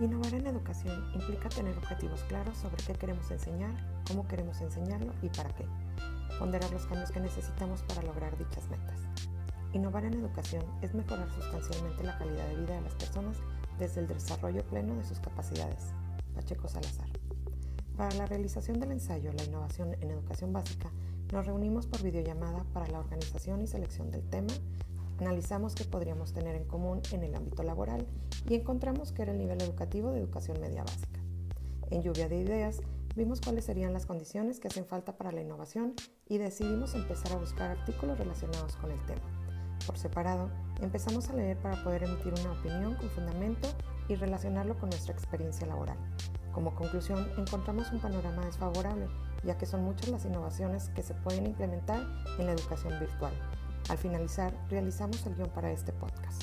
Innovar en educación implica tener objetivos claros sobre qué queremos enseñar, cómo queremos enseñarlo y para qué. Ponderar los cambios que necesitamos para lograr dichas metas. Innovar en educación es mejorar sustancialmente la calidad de vida de las personas desde el desarrollo pleno de sus capacidades. Pacheco Salazar. Para la realización del ensayo La innovación en educación básica, nos reunimos por videollamada para la organización y selección del tema, analizamos qué podríamos tener en común en el ámbito laboral y encontramos que era el nivel educativo de educación media básica. En lluvia de ideas, vimos cuáles serían las condiciones que hacen falta para la innovación y decidimos empezar a buscar artículos relacionados con el tema. Por separado, empezamos a leer para poder emitir una opinión con fundamento y relacionarlo con nuestra experiencia laboral. Como conclusión, encontramos un panorama desfavorable, ya que son muchas las innovaciones que se pueden implementar en la educación virtual. Al finalizar, realizamos el guion para este podcast.